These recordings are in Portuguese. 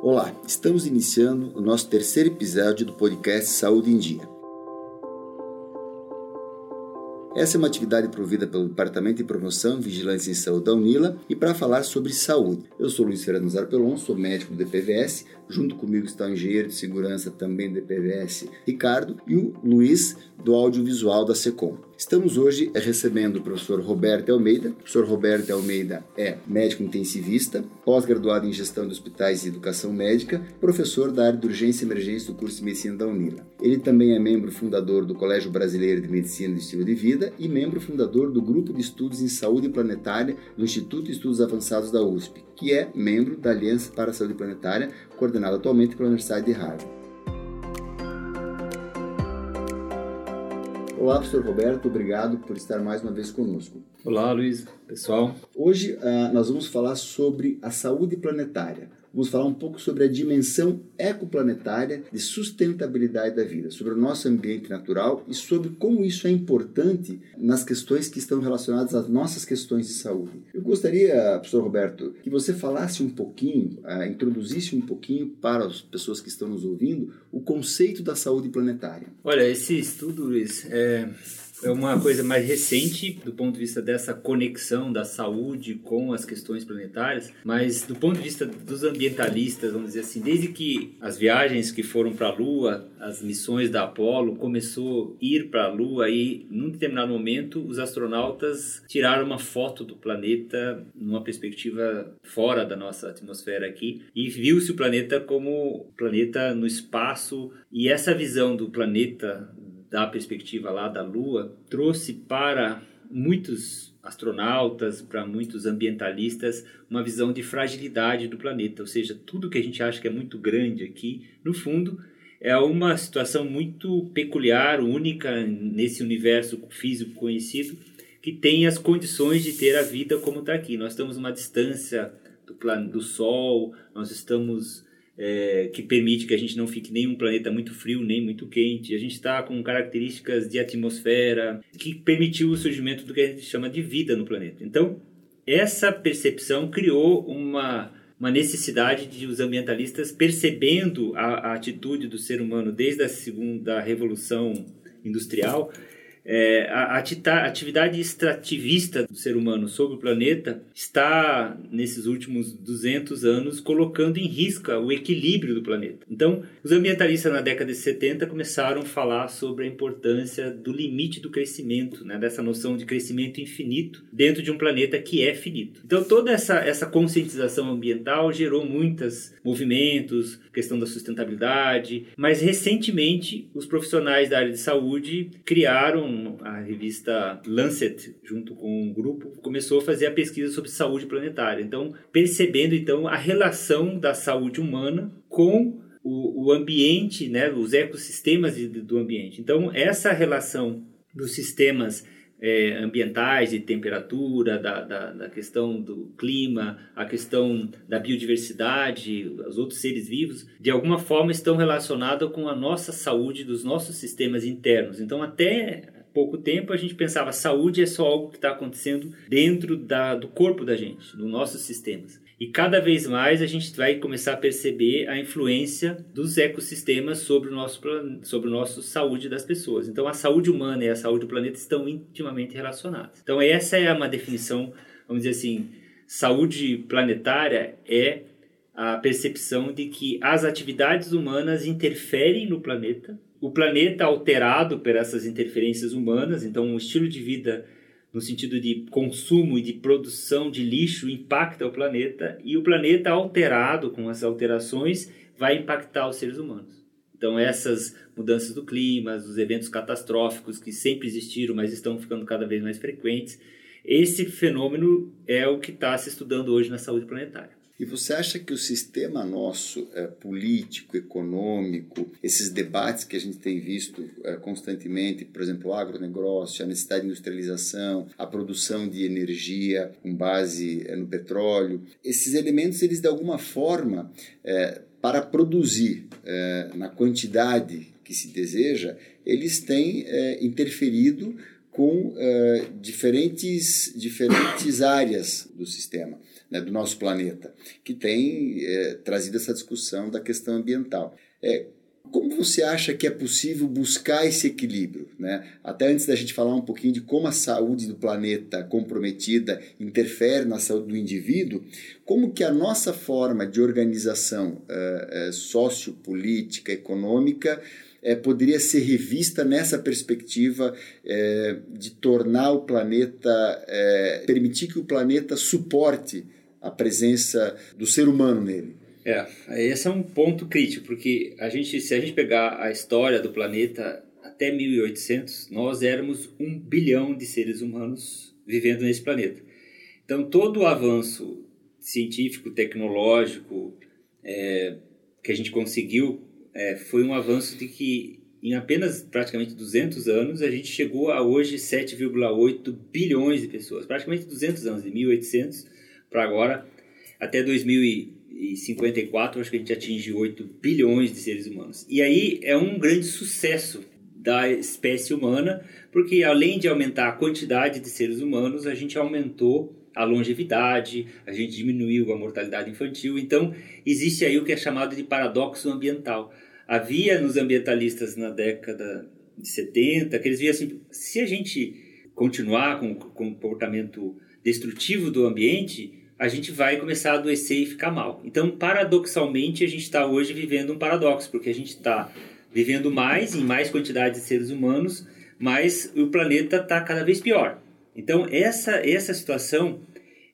Olá, estamos iniciando o nosso terceiro episódio do podcast Saúde em Dia. Essa é uma atividade provida pelo Departamento de Promoção, Vigilância em Saúde da Unila e para falar sobre saúde. Eu sou Luiz Fernando Zarpelon, sou médico do DPVS, junto comigo está o engenheiro de segurança também do DPVS, Ricardo, e o Luiz do audiovisual da SECOM. Estamos hoje recebendo o professor Roberto Almeida. O professor Roberto Almeida é médico intensivista, pós-graduado em gestão de hospitais e educação médica, professor da área de urgência e emergência do curso de medicina da Unila. Ele também é membro fundador do Colégio Brasileiro de Medicina e Estilo de Vida e membro fundador do Grupo de Estudos em Saúde Planetária do Instituto de Estudos Avançados da USP, que é membro da Aliança para a Saúde Planetária, coordenada atualmente pela Universidade de Harvard. Olá, professor Roberto, obrigado por estar mais uma vez conosco. Olá, Luiz, pessoal. Hoje uh, nós vamos falar sobre a saúde planetária. Vamos falar um pouco sobre a dimensão ecoplanetária de sustentabilidade da vida, sobre o nosso ambiente natural e sobre como isso é importante nas questões que estão relacionadas às nossas questões de saúde. Eu gostaria, professor Roberto, que você falasse um pouquinho, uh, introduzisse um pouquinho para as pessoas que estão nos ouvindo o conceito da saúde planetária. Olha, esse estudo, Luiz, é é uma coisa mais recente do ponto de vista dessa conexão da saúde com as questões planetárias, mas do ponto de vista dos ambientalistas, vamos dizer assim, desde que as viagens que foram para a Lua, as missões da Apollo começou a ir para a Lua e num determinado momento os astronautas tiraram uma foto do planeta numa perspectiva fora da nossa atmosfera aqui e viu-se o planeta como planeta no espaço e essa visão do planeta da perspectiva lá da Lua trouxe para muitos astronautas, para muitos ambientalistas, uma visão de fragilidade do planeta, ou seja, tudo que a gente acha que é muito grande aqui, no fundo, é uma situação muito peculiar, única nesse universo físico conhecido, que tem as condições de ter a vida como está aqui. Nós estamos uma distância do, do Sol, nós estamos é, que permite que a gente não fique nem um planeta muito frio nem muito quente. A gente está com características de atmosfera que permitiu o surgimento do que a gente chama de vida no planeta. Então, essa percepção criou uma, uma necessidade de os ambientalistas percebendo a, a atitude do ser humano desde a segunda revolução industrial é, a, a atividade extrativista do ser humano sobre o planeta está, nesses últimos 200 anos, colocando em risco o equilíbrio do planeta. Então, os ambientalistas na década de 70 começaram a falar sobre a importância do limite do crescimento, né, dessa noção de crescimento infinito dentro de um planeta que é finito. Então, toda essa, essa conscientização ambiental gerou muitos movimentos, questão da sustentabilidade, mas recentemente os profissionais da área de saúde criaram a revista Lancet, junto com um grupo, começou a fazer a pesquisa sobre saúde planetária. Então, percebendo então a relação da saúde humana com o, o ambiente, né, os ecossistemas de, do ambiente. Então, essa relação dos sistemas é, ambientais, de temperatura, da, da, da, questão do clima, a questão da biodiversidade, os outros seres vivos, de alguma forma estão relacionados com a nossa saúde dos nossos sistemas internos. Então, até pouco tempo a gente pensava saúde é só algo que está acontecendo dentro da, do corpo da gente, dos nossos sistemas. E cada vez mais a gente vai começar a perceber a influência dos ecossistemas sobre o nosso sobre o nosso saúde das pessoas. Então a saúde humana e a saúde do planeta estão intimamente relacionadas. Então essa é uma definição, vamos dizer assim, saúde planetária é a percepção de que as atividades humanas interferem no planeta o planeta alterado por essas interferências humanas, então um estilo de vida no sentido de consumo e de produção de lixo impacta o planeta e o planeta alterado com as alterações vai impactar os seres humanos. Então essas mudanças do clima, os eventos catastróficos que sempre existiram, mas estão ficando cada vez mais frequentes, esse fenômeno é o que está se estudando hoje na saúde planetária. E você acha que o sistema nosso é, político, econômico, esses debates que a gente tem visto é, constantemente, por exemplo, o agronegócio, a necessidade de industrialização, a produção de energia com base é, no petróleo, esses elementos, eles de alguma forma, é, para produzir é, na quantidade que se deseja, eles têm é, interferido com uh, diferentes, diferentes áreas do sistema, né, do nosso planeta, que tem é, trazido essa discussão da questão ambiental. É, como você acha que é possível buscar esse equilíbrio? Né? Até antes da gente falar um pouquinho de como a saúde do planeta comprometida interfere na saúde do indivíduo, como que a nossa forma de organização uh, uh, sociopolítica, econômica, uh, poderia ser revista nessa perspectiva de tornar o planeta, permitir que o planeta suporte a presença do ser humano nele? É, esse é um ponto crítico, porque a gente, se a gente pegar a história do planeta até 1800, nós éramos um bilhão de seres humanos vivendo nesse planeta. Então, todo o avanço científico, tecnológico é, que a gente conseguiu é, foi um avanço de que em apenas praticamente 200 anos a gente chegou a hoje 7,8 bilhões de pessoas, praticamente 200 anos, de 1800 para agora, até 2000 e 54, acho que a gente atinge 8 bilhões de seres humanos. E aí é um grande sucesso da espécie humana, porque além de aumentar a quantidade de seres humanos, a gente aumentou a longevidade, a gente diminuiu a mortalidade infantil. Então, existe aí o que é chamado de paradoxo ambiental. Havia nos ambientalistas na década de 70 que eles viam assim: se a gente continuar com o comportamento destrutivo do ambiente, a gente vai começar a adoecer e ficar mal. Então, paradoxalmente, a gente está hoje vivendo um paradoxo, porque a gente está vivendo mais, em mais quantidade de seres humanos, mas o planeta está cada vez pior. Então, essa, essa situação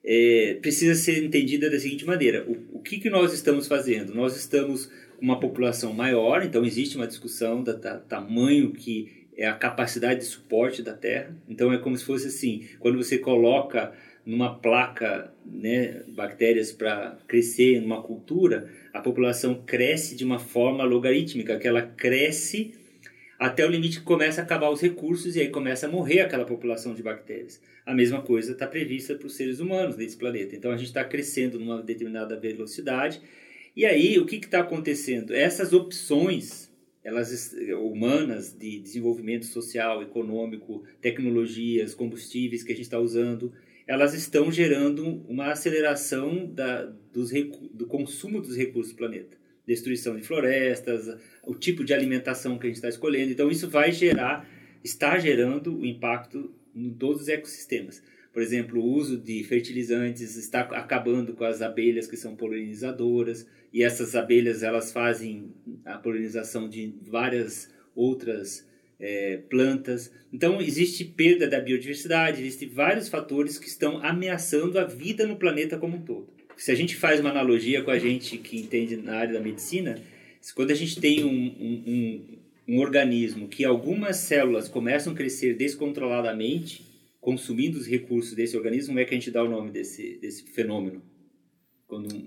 é, precisa ser entendida da seguinte maneira: o, o que, que nós estamos fazendo? Nós estamos com uma população maior, então existe uma discussão do tamanho que é a capacidade de suporte da Terra. Então, é como se fosse assim: quando você coloca numa placa né, bactérias para crescer numa cultura, a população cresce de uma forma logarítmica, que ela cresce até o limite que começa a acabar os recursos e aí começa a morrer aquela população de bactérias. A mesma coisa está prevista para os seres humanos desse planeta. Então a gente está crescendo numa determinada velocidade e aí o que está acontecendo? Essas opções elas humanas de desenvolvimento social, econômico, tecnologias, combustíveis que a gente está usando, elas estão gerando uma aceleração da, dos, do consumo dos recursos do planeta. Destruição de florestas, o tipo de alimentação que a gente está escolhendo. Então, isso vai gerar, está gerando o impacto em todos os ecossistemas. Por exemplo, o uso de fertilizantes está acabando com as abelhas que são polinizadoras, e essas abelhas elas fazem a polinização de várias outras é, plantas. Então, existe perda da biodiversidade, existem vários fatores que estão ameaçando a vida no planeta como um todo. Se a gente faz uma analogia com a gente que entende na área da medicina, quando a gente tem um, um, um, um organismo que algumas células começam a crescer descontroladamente, consumindo os recursos desse organismo, como é que a gente dá o nome desse, desse fenômeno? Quando um,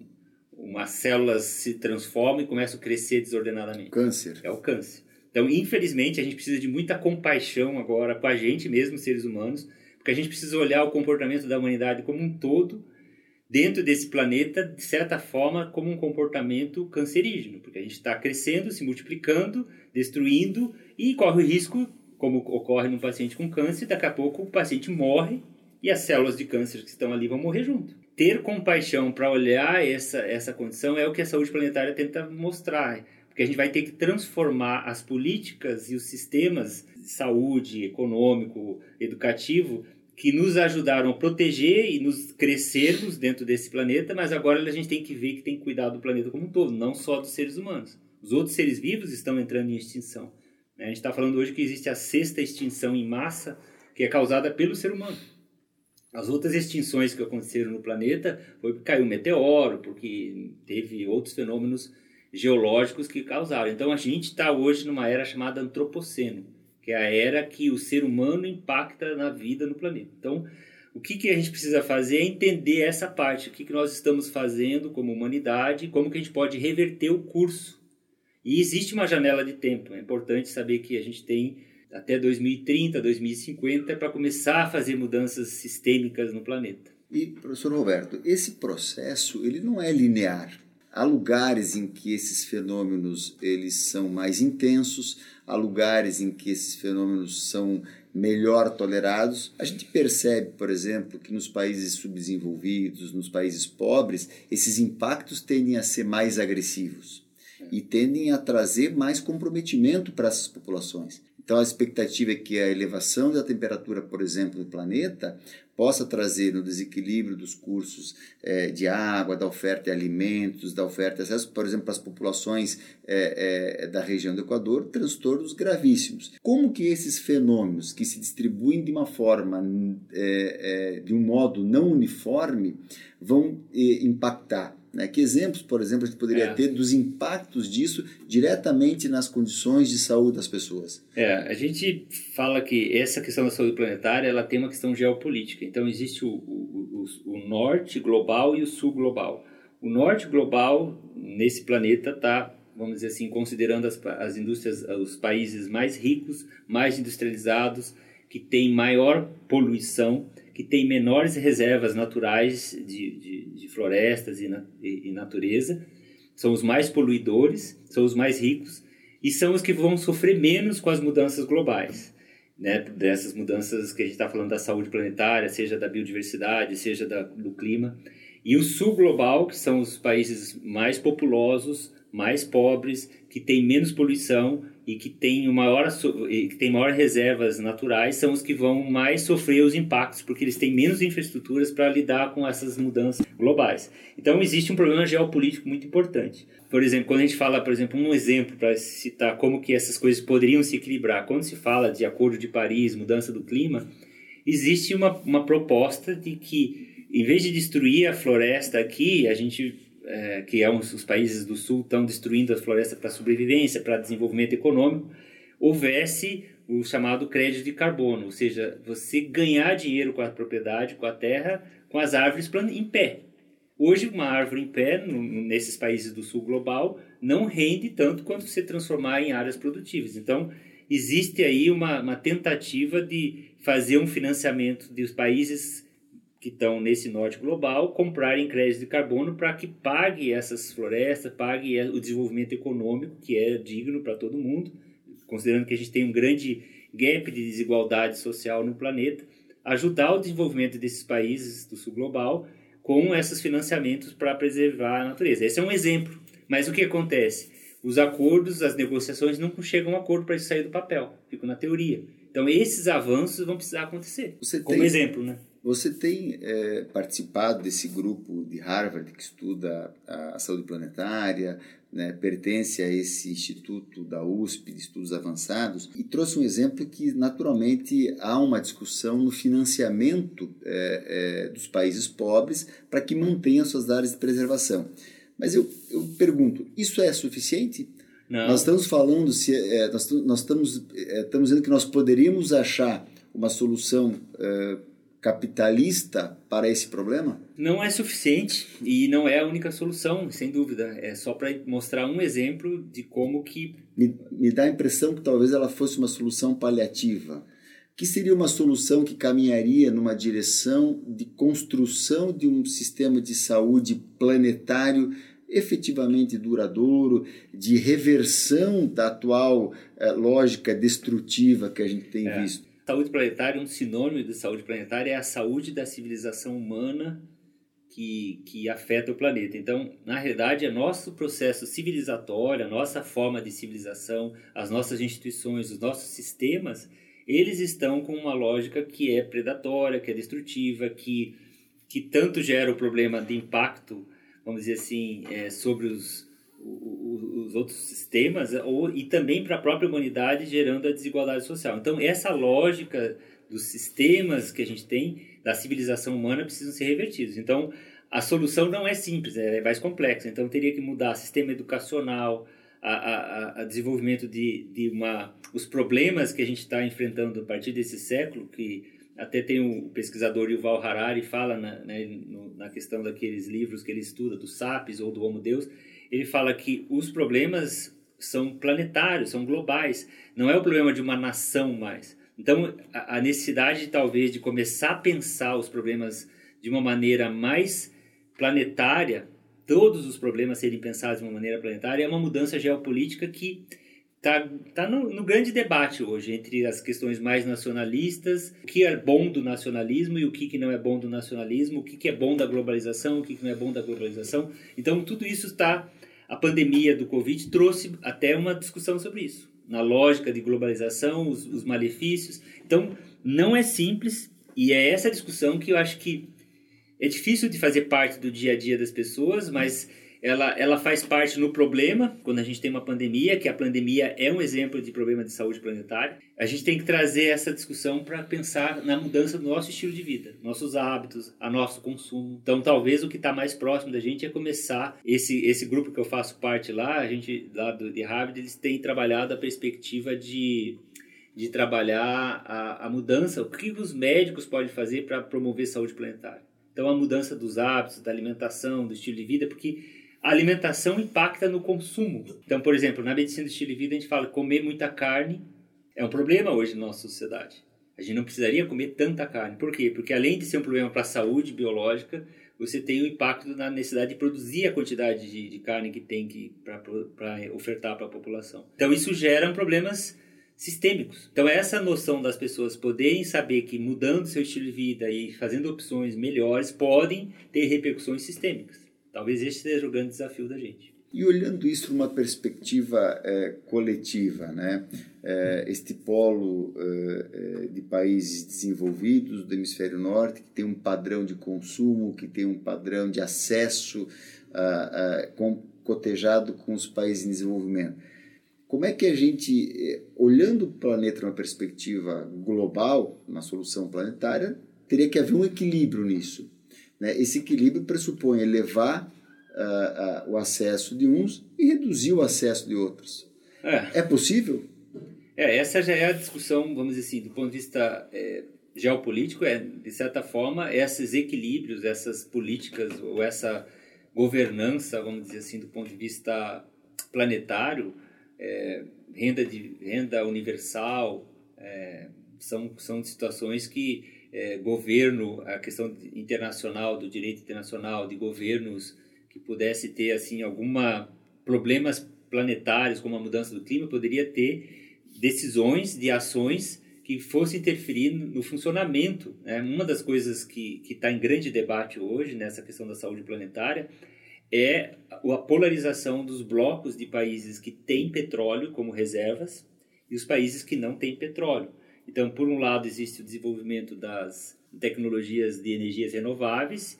uma célula se transforma e começa a crescer desordenadamente. Câncer. É o câncer. Então, infelizmente, a gente precisa de muita compaixão agora com a gente mesmo, seres humanos, porque a gente precisa olhar o comportamento da humanidade como um todo dentro desse planeta, de certa forma, como um comportamento cancerígeno, porque a gente está crescendo, se multiplicando, destruindo e corre o risco, como ocorre num paciente com câncer, daqui a pouco o paciente morre e as células de câncer que estão ali vão morrer junto. Ter compaixão para olhar essa, essa condição é o que a saúde planetária tenta mostrar porque a gente vai ter que transformar as políticas e os sistemas de saúde, econômico, educativo, que nos ajudaram a proteger e nos crescermos dentro desse planeta, mas agora a gente tem que ver que tem que cuidar do planeta como um todo, não só dos seres humanos. Os outros seres vivos estão entrando em extinção. Né? A gente está falando hoje que existe a sexta extinção em massa, que é causada pelo ser humano. As outras extinções que aconteceram no planeta foi porque caiu um meteoro, porque teve outros fenômenos geológicos que causaram. Então a gente está hoje numa era chamada antropoceno, que é a era que o ser humano impacta na vida no planeta. Então o que, que a gente precisa fazer é entender essa parte, o que, que nós estamos fazendo como humanidade, como que a gente pode reverter o curso. E existe uma janela de tempo, é importante saber que a gente tem até 2030, 2050 para começar a fazer mudanças sistêmicas no planeta. E, professor Roberto, esse processo ele não é linear Há lugares em que esses fenômenos eles são mais intensos, há lugares em que esses fenômenos são melhor tolerados. A gente percebe, por exemplo, que nos países subdesenvolvidos, nos países pobres, esses impactos tendem a ser mais agressivos e tendem a trazer mais comprometimento para essas populações. Então, a expectativa é que a elevação da temperatura, por exemplo, do planeta possa trazer no desequilíbrio dos cursos é, de água, da oferta de alimentos, da oferta de acesso, por exemplo, para as populações é, é, da região do Equador, transtornos gravíssimos. Como que esses fenômenos que se distribuem de uma forma, de um modo não uniforme, vão impactar né? Que exemplos, por exemplo, a gente poderia é. ter dos impactos disso diretamente nas condições de saúde das pessoas? É, a gente fala que essa questão da saúde planetária ela tem uma questão geopolítica. Então, existe o, o, o, o norte global e o sul global. O norte global, nesse planeta, está vamos dizer assim, considerando as, as indústrias, os países mais ricos, mais industrializados, que têm maior poluição, que têm menores reservas naturais de, de, de florestas e, na, e, e natureza, são os mais poluidores, são os mais ricos e são os que vão sofrer menos com as mudanças globais. Né, dessas mudanças que a gente está falando da saúde planetária, seja da biodiversidade, seja da, do clima. E o sul global, que são os países mais populosos, mais pobres, que têm menos poluição e que têm maior que têm maior reservas naturais são os que vão mais sofrer os impactos porque eles têm menos infraestruturas para lidar com essas mudanças globais. Então existe um problema geopolítico muito importante. Por exemplo, quando a gente fala, por exemplo, um exemplo para citar como que essas coisas poderiam se equilibrar, quando se fala de Acordo de Paris, mudança do clima, existe uma, uma proposta de que em vez de destruir a floresta aqui, a gente é, que é um, os países do sul estão destruindo as florestas para sobrevivência, para desenvolvimento econômico, houvesse o chamado crédito de carbono, ou seja, você ganhar dinheiro com a propriedade, com a terra, com as árvores em pé. Hoje, uma árvore em pé, nesses países do sul global, não rende tanto quanto se transformar em áreas produtivas. Então, existe aí uma, uma tentativa de fazer um financiamento dos países que estão nesse norte global comprarem crédito de carbono para que pague essas florestas, pague o desenvolvimento econômico que é digno para todo mundo, considerando que a gente tem um grande gap de desigualdade social no planeta, ajudar o desenvolvimento desses países do sul global com esses financiamentos para preservar a natureza. Esse é um exemplo. Mas o que acontece? Os acordos, as negociações não chegam a um acordo para isso sair do papel, ficam na teoria. Então esses avanços vão precisar acontecer. Você como tem... exemplo, né? Você tem é, participado desse grupo de Harvard que estuda a, saúde planetária, né, pertence a esse instituto da USP de estudos avançados e trouxe um exemplo que naturalmente há uma discussão no financiamento é, é, dos países pobres para que mantenham suas áreas de preservação. Mas eu, eu pergunto, isso é suficiente? Não. Nós estamos falando se é, nós, nós estamos é, estamos dizendo que nós poderíamos achar uma solução é, capitalista para esse problema? Não é suficiente e não é a única solução, sem dúvida. É só para mostrar um exemplo de como que... Me, me dá a impressão que talvez ela fosse uma solução paliativa. Que seria uma solução que caminharia numa direção de construção de um sistema de saúde planetário efetivamente duradouro, de reversão da atual eh, lógica destrutiva que a gente tem é. visto. Saúde planetária, um sinônimo de saúde planetária é a saúde da civilização humana que, que afeta o planeta. Então, na realidade, é nosso processo civilizatório, a nossa forma de civilização, as nossas instituições, os nossos sistemas, eles estão com uma lógica que é predatória, que é destrutiva, que, que tanto gera o problema de impacto, vamos dizer assim, é, sobre os, os outros sistemas ou, e também para a própria humanidade gerando a desigualdade social. Então essa lógica dos sistemas que a gente tem da civilização humana precisam ser revertidos. Então a solução não é simples, é mais complexa. Então teria que mudar sistema educacional, a, a, a desenvolvimento de, de uma os problemas que a gente está enfrentando a partir desse século que até tem o pesquisador Yuval Harari fala na, né, na questão daqueles livros que ele estuda do Sapiens ou do Homo Deus ele fala que os problemas são planetários, são globais. Não é o problema de uma nação mais. Então, a necessidade, talvez, de começar a pensar os problemas de uma maneira mais planetária todos os problemas serem pensados de uma maneira planetária é uma mudança geopolítica que está tá no, no, grande debate hoje entre as questões mais nacionalistas, o que é bom do nacionalismo e o que, que não é bom do nacionalismo, o que, que é bom da globalização, o que, que não é bom da globalização. Então, tudo isso está. A pandemia do Covid trouxe até uma discussão sobre isso, na lógica de globalização, os, os malefícios. Então, não é simples e é essa discussão que eu acho que é difícil de fazer parte do dia a dia das pessoas, mas ela, ela faz parte no problema, quando a gente tem uma pandemia, que a pandemia é um exemplo de problema de saúde planetária. A gente tem que trazer essa discussão para pensar na mudança do nosso estilo de vida, nossos hábitos, a nosso consumo. Então, talvez o que está mais próximo da gente é começar esse, esse grupo que eu faço parte lá, a gente lá do, de Harvard, eles têm trabalhado a perspectiva de de trabalhar a, a mudança, o que os médicos podem fazer para promover saúde planetária. Então, a mudança dos hábitos, da alimentação, do estilo de vida, porque a alimentação impacta no consumo. Então, por exemplo, na medicina do estilo de vida, a gente fala que comer muita carne é um problema hoje na nossa sociedade. A gente não precisaria comer tanta carne. Por quê? Porque além de ser um problema para a saúde biológica, você tem o um impacto na necessidade de produzir a quantidade de, de carne que tem que para ofertar para a população. Então, isso gera problemas sistêmicos. Então, essa noção das pessoas poderem saber que mudando seu estilo de vida e fazendo opções melhores podem ter repercussões sistêmicas. Talvez esse seja o grande desafio da gente. E olhando isso numa perspectiva é, coletiva, né? É, este polo é, de países desenvolvidos do hemisfério norte, que tem um padrão de consumo, que tem um padrão de acesso com, cotejado com os países em desenvolvimento. Como é que a gente, olhando o planeta numa perspectiva global, uma solução planetária, teria que haver um equilíbrio nisso? Né? Esse equilíbrio pressupõe elevar uh, uh, o acesso de uns e reduzir o acesso de outros. É, é possível? É, essa já é a discussão, vamos dizer assim, do ponto de vista é, geopolítico, é, de certa forma, esses equilíbrios, essas políticas ou essa governança, vamos dizer assim, do ponto de vista planetário, é, renda, de, renda universal, é, são, são situações que é, governo, a questão internacional, do direito internacional, de governos que pudesse ter assim alguma problemas planetários como a mudança do clima, poderia ter decisões de ações que fossem interferir no funcionamento. Né? Uma das coisas que está em grande debate hoje nessa questão da saúde planetária é a polarização dos blocos de países que têm petróleo como reservas e os países que não têm petróleo. Então, por um lado, existe o desenvolvimento das tecnologias de energias renováveis,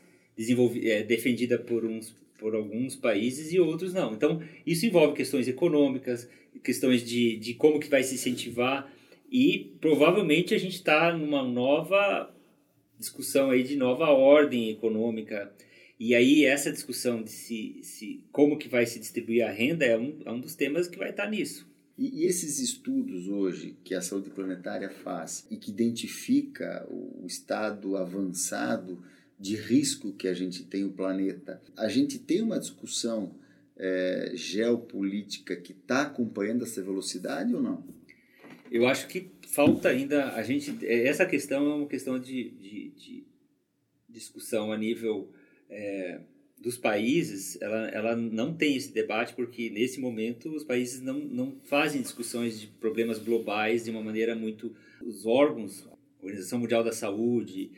é, defendida por, uns, por alguns países e outros não. Então, isso envolve questões econômicas, questões de, de como que vai se incentivar e provavelmente a gente está numa nova discussão aí de nova ordem econômica e aí essa discussão de se, se como que vai se distribuir a renda é um, é um dos temas que vai estar nisso. E, esses estudos hoje que a saúde planetária faz e que identifica o, estado avançado de risco que a gente tem o planeta, a gente tem uma discussão é, geopolítica que está acompanhando essa velocidade ou não? Eu acho que falta ainda a gente essa questão é uma questão de, de, de discussão a nível é, dos países, ela, ela não tem esse debate porque, nesse momento, os países não, não fazem discussões de problemas globais de uma maneira muito... Os órgãos, a Organização Mundial da Saúde,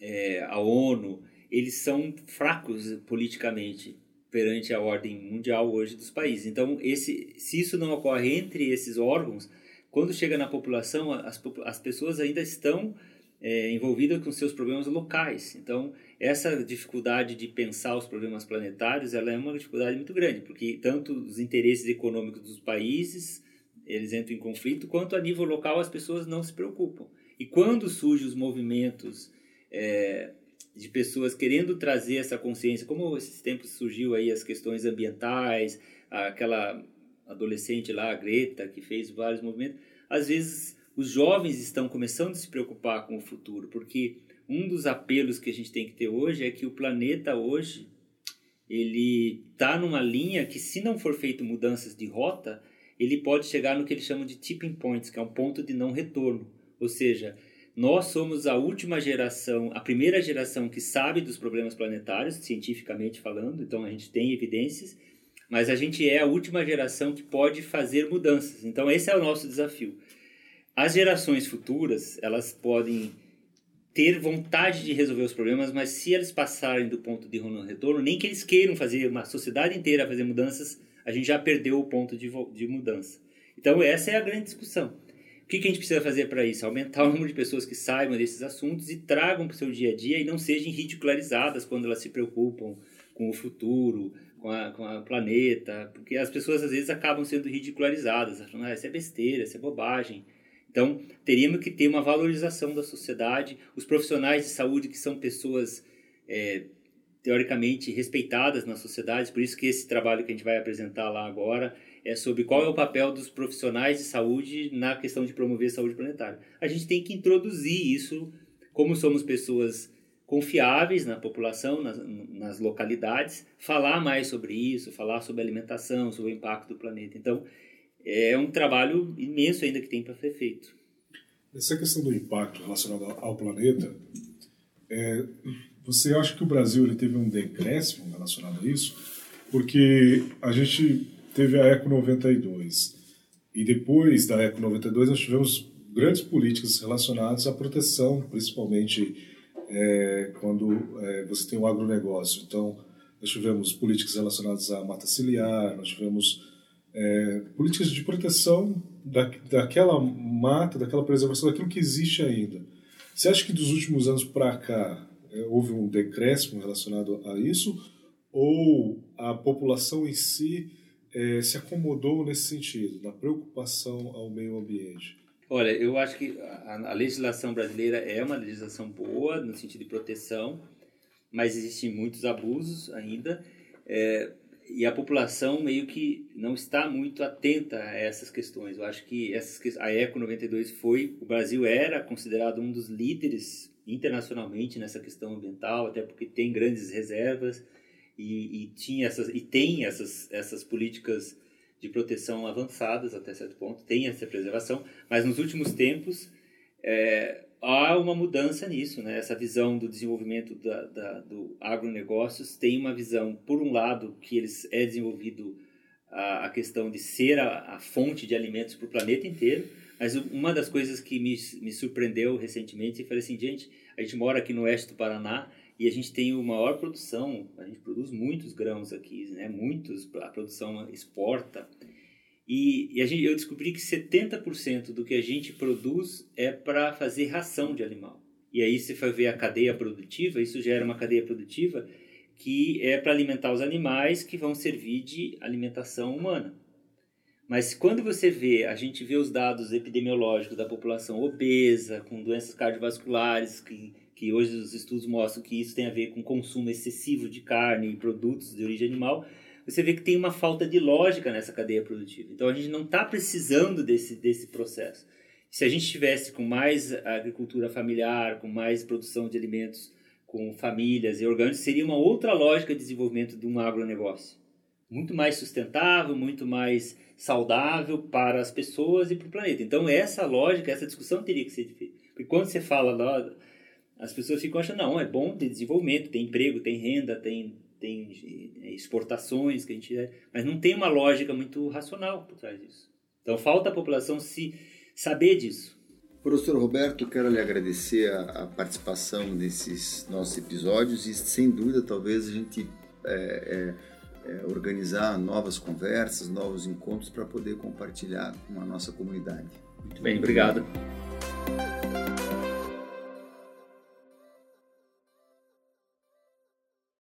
é, a ONU, eles são fracos politicamente perante a ordem mundial hoje dos países. Então, esse, se isso não ocorre entre esses órgãos, quando chega na população, as, as pessoas ainda estão é, envolvida com seus problemas locais. Então, essa dificuldade de pensar os problemas planetários, ela é uma dificuldade muito grande, porque tanto os interesses econômicos dos países, eles entram em conflito, quanto a nível local as pessoas não se preocupam. E quando surgem os movimentos é, de pessoas querendo trazer essa consciência, como esses tempos surgiu aí as questões ambientais, aquela adolescente lá, a Greta, que fez vários movimentos, às vezes os jovens estão começando a se preocupar com o futuro, porque um dos apelos que a gente tem que ter hoje é que o planeta hoje ele está numa linha que se não for feito mudanças de rota, ele pode chegar no que eles chamam de tipping points, que é um ponto de não retorno. Ou seja, nós somos a última geração, a primeira geração que sabe dos problemas planetários, cientificamente falando, então a gente tem evidências, mas a gente é a última geração que pode fazer mudanças. Então esse é o nosso desafio. As gerações futuras, elas podem ter vontade de resolver os problemas, mas se eles passarem do ponto de não retorno, nem que eles queiram fazer uma sociedade inteira fazer mudanças, a gente já perdeu o ponto de, de mudança. Então essa é a grande discussão. O que, que a gente precisa fazer para isso? Aumentar o número de pessoas que saibam desses assuntos e tragam para o seu dia a dia e não sejam ridicularizadas quando elas se preocupam com o futuro, com a, com a planeta, porque as pessoas às vezes acabam sendo ridicularizadas, ah, isso é besteira, isso é bobagem. Então, teríamos que ter uma valorização da sociedade, os profissionais de saúde que são pessoas é, teoricamente respeitadas na sociedade, por isso que esse trabalho que a gente vai apresentar lá agora é sobre qual é o papel dos profissionais de saúde na questão de promover a saúde planetária. A gente tem que introduzir isso, como somos pessoas confiáveis na população, nas, nas localidades, falar mais sobre isso, falar sobre alimentação, sobre o impacto do planeta. Então, é um trabalho imenso ainda que tem para ser feito. Essa questão do impacto relacionado ao planeta, é, você acha que o Brasil ele teve um decréscimo relacionado a isso? Porque a gente teve a Eco 92. E depois da Eco 92 nós tivemos grandes políticas relacionadas à proteção, principalmente é, quando é, você tem o agronegócio. Então, nós tivemos políticas relacionadas à mata ciliar, nós tivemos é, políticas de proteção da, daquela mata, daquela preservação, daquilo que existe ainda. Você acha que dos últimos anos para cá é, houve um decréscimo relacionado a isso? Ou a população em si é, se acomodou nesse sentido, na preocupação ao meio ambiente? Olha, eu acho que a, a, legislação brasileira é uma legislação boa no sentido de proteção, mas existem muitos abusos ainda. É, e a população meio que não está muito atenta a essas questões. Eu acho que essas, a Eco 92 foi, o Brasil era considerado um dos líderes internacionalmente nessa questão ambiental, até porque tem grandes reservas e, e tinha essas e tem essas essas políticas de proteção avançadas até certo ponto, tem essa preservação, mas nos últimos tempos é, há uma mudança nisso, né? Essa visão do desenvolvimento da, da, do agronegócios tem uma visão, por um lado, que eles é desenvolvido a, a questão de ser a, a fonte de alimentos para o planeta inteiro, mas uma das coisas que me, me surpreendeu recentemente, eu falei assim, gente, a gente mora aqui no oeste do Paraná e a gente tem a maior produção, a gente produz muitos grãos aqui, né? muitos, a produção exporta. E, e gente, eu descobri que 70% do que a gente produz é para fazer ração de animal. E aí você vai ver a cadeia produtiva, isso gera uma cadeia produtiva que é para alimentar os animais que vão servir de alimentação humana. Mas quando você vê, a gente vê os dados epidemiológicos da população obesa, com doenças cardiovasculares, que que hoje os estudos mostram que isso tem a ver com consumo excessivo de carne e produtos de origem animal, você vê que tem uma falta de lógica nessa cadeia produtiva. Então a gente não está precisando desse, desse processo. Se a gente tivesse com mais agricultura familiar, com mais produção de alimentos com famílias e orgânicos, seria uma outra lógica de desenvolvimento de um agronegócio. Muito mais sustentável, muito mais saudável para as pessoas e para o planeta. Então essa lógica, essa discussão teria que ser feita. Porque quando você fala as pessoas ficam achando, não, é bom ter desenvolvimento, tem emprego, tem renda, tem, tem é, exportações, que a gente, é, mas não tem uma lógica muito racional por trás disso. Então falta a população se saber disso. Professor Roberto, quero lhe agradecer a, a participação nesses nossos episódios e, sem dúvida, talvez a gente é, é, é organizar novas conversas, novos encontros para poder compartilhar com a nossa comunidade. Muito bem, obrigado.